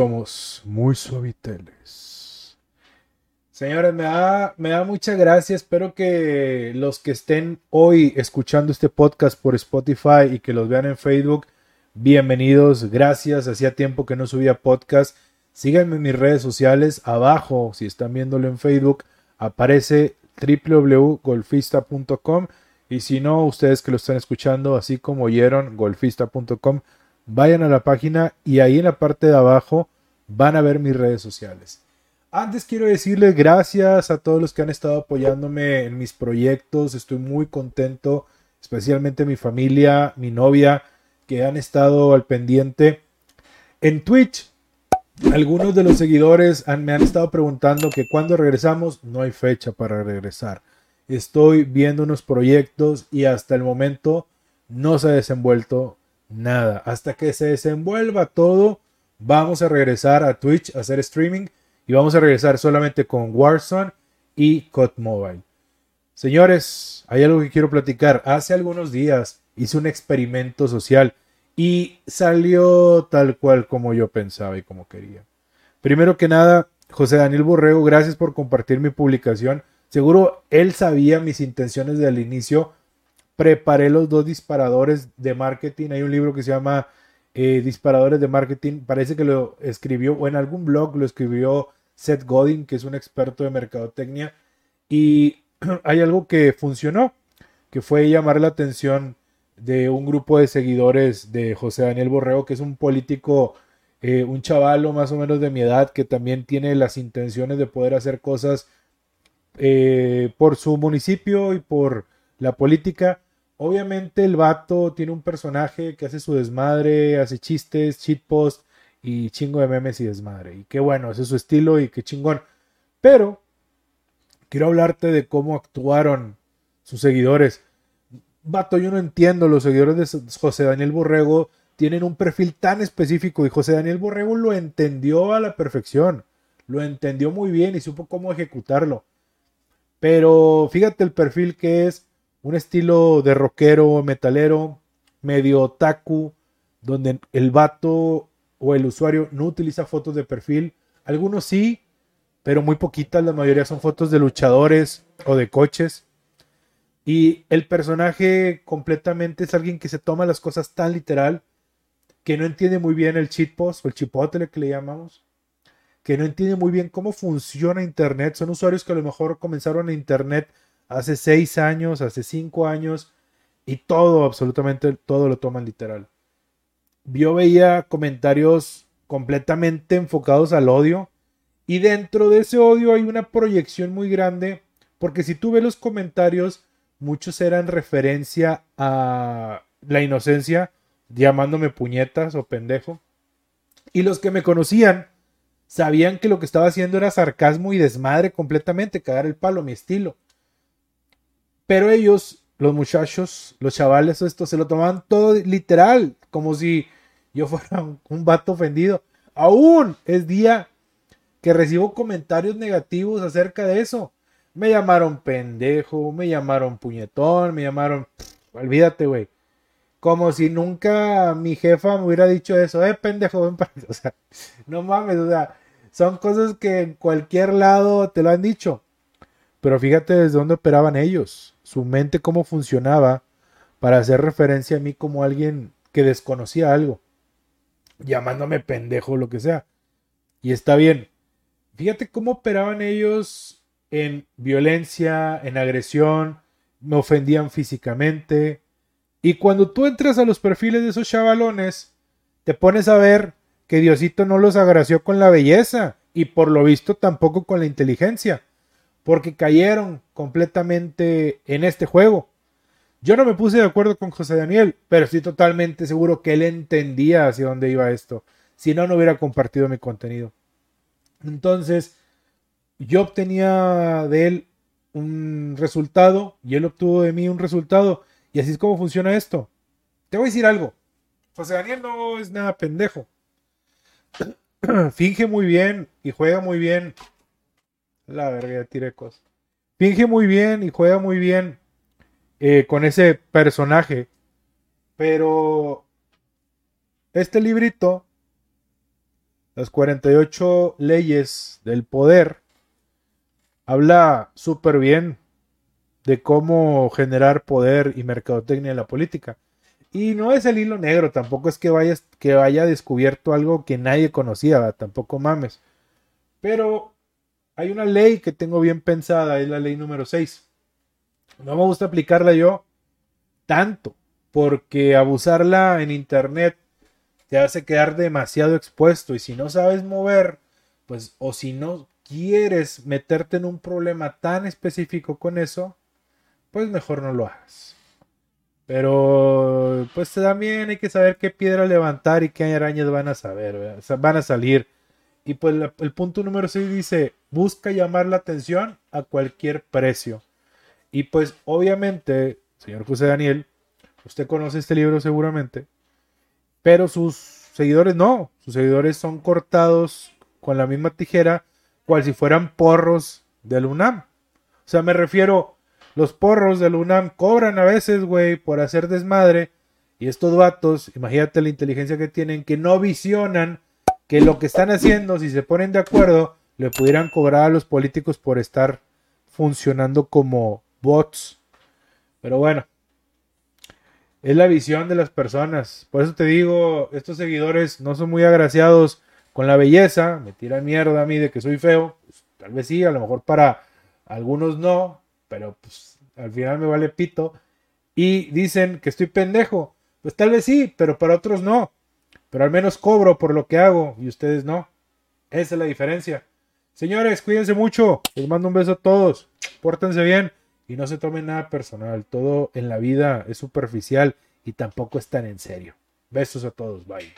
somos muy suaviteles. Señores, me da, me da mucha gracia. Espero que los que estén hoy escuchando este podcast por Spotify y que los vean en Facebook, bienvenidos. Gracias. Hacía tiempo que no subía podcast. Síganme en mis redes sociales. Abajo, si están viéndolo en Facebook, aparece www.golfista.com. Y si no, ustedes que lo están escuchando, así como oyeron, golfista.com vayan a la página y ahí en la parte de abajo van a ver mis redes sociales. Antes quiero decirles gracias a todos los que han estado apoyándome en mis proyectos. Estoy muy contento, especialmente mi familia, mi novia, que han estado al pendiente. En Twitch, algunos de los seguidores me han estado preguntando que cuando regresamos, no hay fecha para regresar. Estoy viendo unos proyectos y hasta el momento no se ha desenvuelto nada. Hasta que se desenvuelva todo, vamos a regresar a Twitch a hacer streaming y vamos a regresar solamente con Warzone y COD Mobile. Señores, hay algo que quiero platicar. Hace algunos días hice un experimento social y salió tal cual como yo pensaba y como quería. Primero que nada, José Daniel Borrego, gracias por compartir mi publicación. Seguro él sabía mis intenciones desde el inicio preparé los dos disparadores de marketing. Hay un libro que se llama eh, Disparadores de Marketing. Parece que lo escribió, o en algún blog lo escribió Seth Godin, que es un experto de mercadotecnia. Y hay algo que funcionó, que fue llamar la atención de un grupo de seguidores de José Daniel Borrego, que es un político, eh, un chavalo más o menos de mi edad, que también tiene las intenciones de poder hacer cosas eh, por su municipio y por la política. Obviamente el vato tiene un personaje que hace su desmadre, hace chistes, shitpost y chingo de memes y desmadre. Y qué bueno, ese es su estilo y qué chingón. Pero quiero hablarte de cómo actuaron sus seguidores. Vato, yo no entiendo, los seguidores de José Daniel Borrego tienen un perfil tan específico y José Daniel Borrego lo entendió a la perfección. Lo entendió muy bien y supo cómo ejecutarlo. Pero fíjate el perfil que es un estilo de rockero, metalero, medio otaku, donde el vato o el usuario no utiliza fotos de perfil. Algunos sí, pero muy poquitas, la mayoría son fotos de luchadores o de coches. Y el personaje completamente es alguien que se toma las cosas tan literal que no entiende muy bien el cheat o el chipotle que le llamamos, que no entiende muy bien cómo funciona Internet. Son usuarios que a lo mejor comenzaron en Internet hace seis años, hace cinco años, y todo, absolutamente todo lo toman literal. Yo veía comentarios completamente enfocados al odio, y dentro de ese odio hay una proyección muy grande, porque si tú ves los comentarios, muchos eran referencia a la inocencia, llamándome puñetas o pendejo. Y los que me conocían sabían que lo que estaba haciendo era sarcasmo y desmadre completamente, cagar el palo, mi estilo. Pero ellos, los muchachos, los chavales, esto se lo tomaban todo literal, como si yo fuera un, vato ofendido. Aún es día que recibo comentarios negativos acerca de eso. Me llamaron pendejo, me llamaron puñetón, me llamaron... olvídate, güey. Como si nunca mi jefa me hubiera dicho eso. Eh, pendejo, ven para... O sea, no mames, o sea, son cosas que en cualquier lado te lo han dicho. Pero fíjate desde dónde operaban ellos su mente cómo funcionaba para hacer referencia a mí como alguien que desconocía algo, llamándome pendejo o lo que sea. Y está bien. Fíjate cómo operaban ellos en violencia, en agresión, me ofendían físicamente. Y cuando tú entras a los perfiles de esos chavalones, te pones a ver que Diosito no los agració con la belleza y por lo visto tampoco con la inteligencia porque cayeron completamente en este juego. Yo no me puse de acuerdo con José Daniel, pero estoy totalmente seguro que él entendía hacia dónde iba esto. Si no, no hubiera compartido mi contenido. Entonces, yo obtenía de él un resultado y él obtuvo de mí un resultado. Y así es como funciona esto. Te voy a decir algo. José Daniel no es nada pendejo. Finge muy bien y juega muy bien la verga, tiré cosas. Finge muy bien y juega muy bien eh, con ese personaje. Pero este librito las 48 leyes del poder, habla súper bien de cómo generar poder y mercadotecnia en la política. Y no es el hilo negro, tampoco es que, vayas, que haya descubierto algo que nadie conocía, tampoco mames. Pero hay una ley que tengo bien pensada, es la ley número 6. No me gusta aplicarla yo tanto, porque abusarla en internet te hace quedar demasiado expuesto y si no sabes mover, pues o si no quieres meterte en un problema tan específico con eso, pues mejor no lo hagas. Pero pues también hay que saber qué piedra levantar y qué arañas van a saber, van a salir. Y pues el punto número 6 dice, busca llamar la atención a cualquier precio. Y pues obviamente, señor José Daniel, usted conoce este libro seguramente, pero sus seguidores no, sus seguidores son cortados con la misma tijera, cual si fueran porros del UNAM. O sea, me refiero, los porros del UNAM cobran a veces, güey, por hacer desmadre. Y estos vatos, imagínate la inteligencia que tienen, que no visionan que lo que están haciendo, si se ponen de acuerdo, le pudieran cobrar a los políticos por estar funcionando como bots. Pero bueno, es la visión de las personas. Por eso te digo, estos seguidores no son muy agraciados con la belleza, me tiran mierda a mí de que soy feo. Pues, tal vez sí, a lo mejor para algunos no, pero pues al final me vale pito. Y dicen que estoy pendejo. Pues tal vez sí, pero para otros no. Pero al menos cobro por lo que hago y ustedes no. Esa es la diferencia. Señores, cuídense mucho. Les mando un beso a todos. Pórtense bien y no se tomen nada personal. Todo en la vida es superficial y tampoco es tan en serio. Besos a todos. Bye.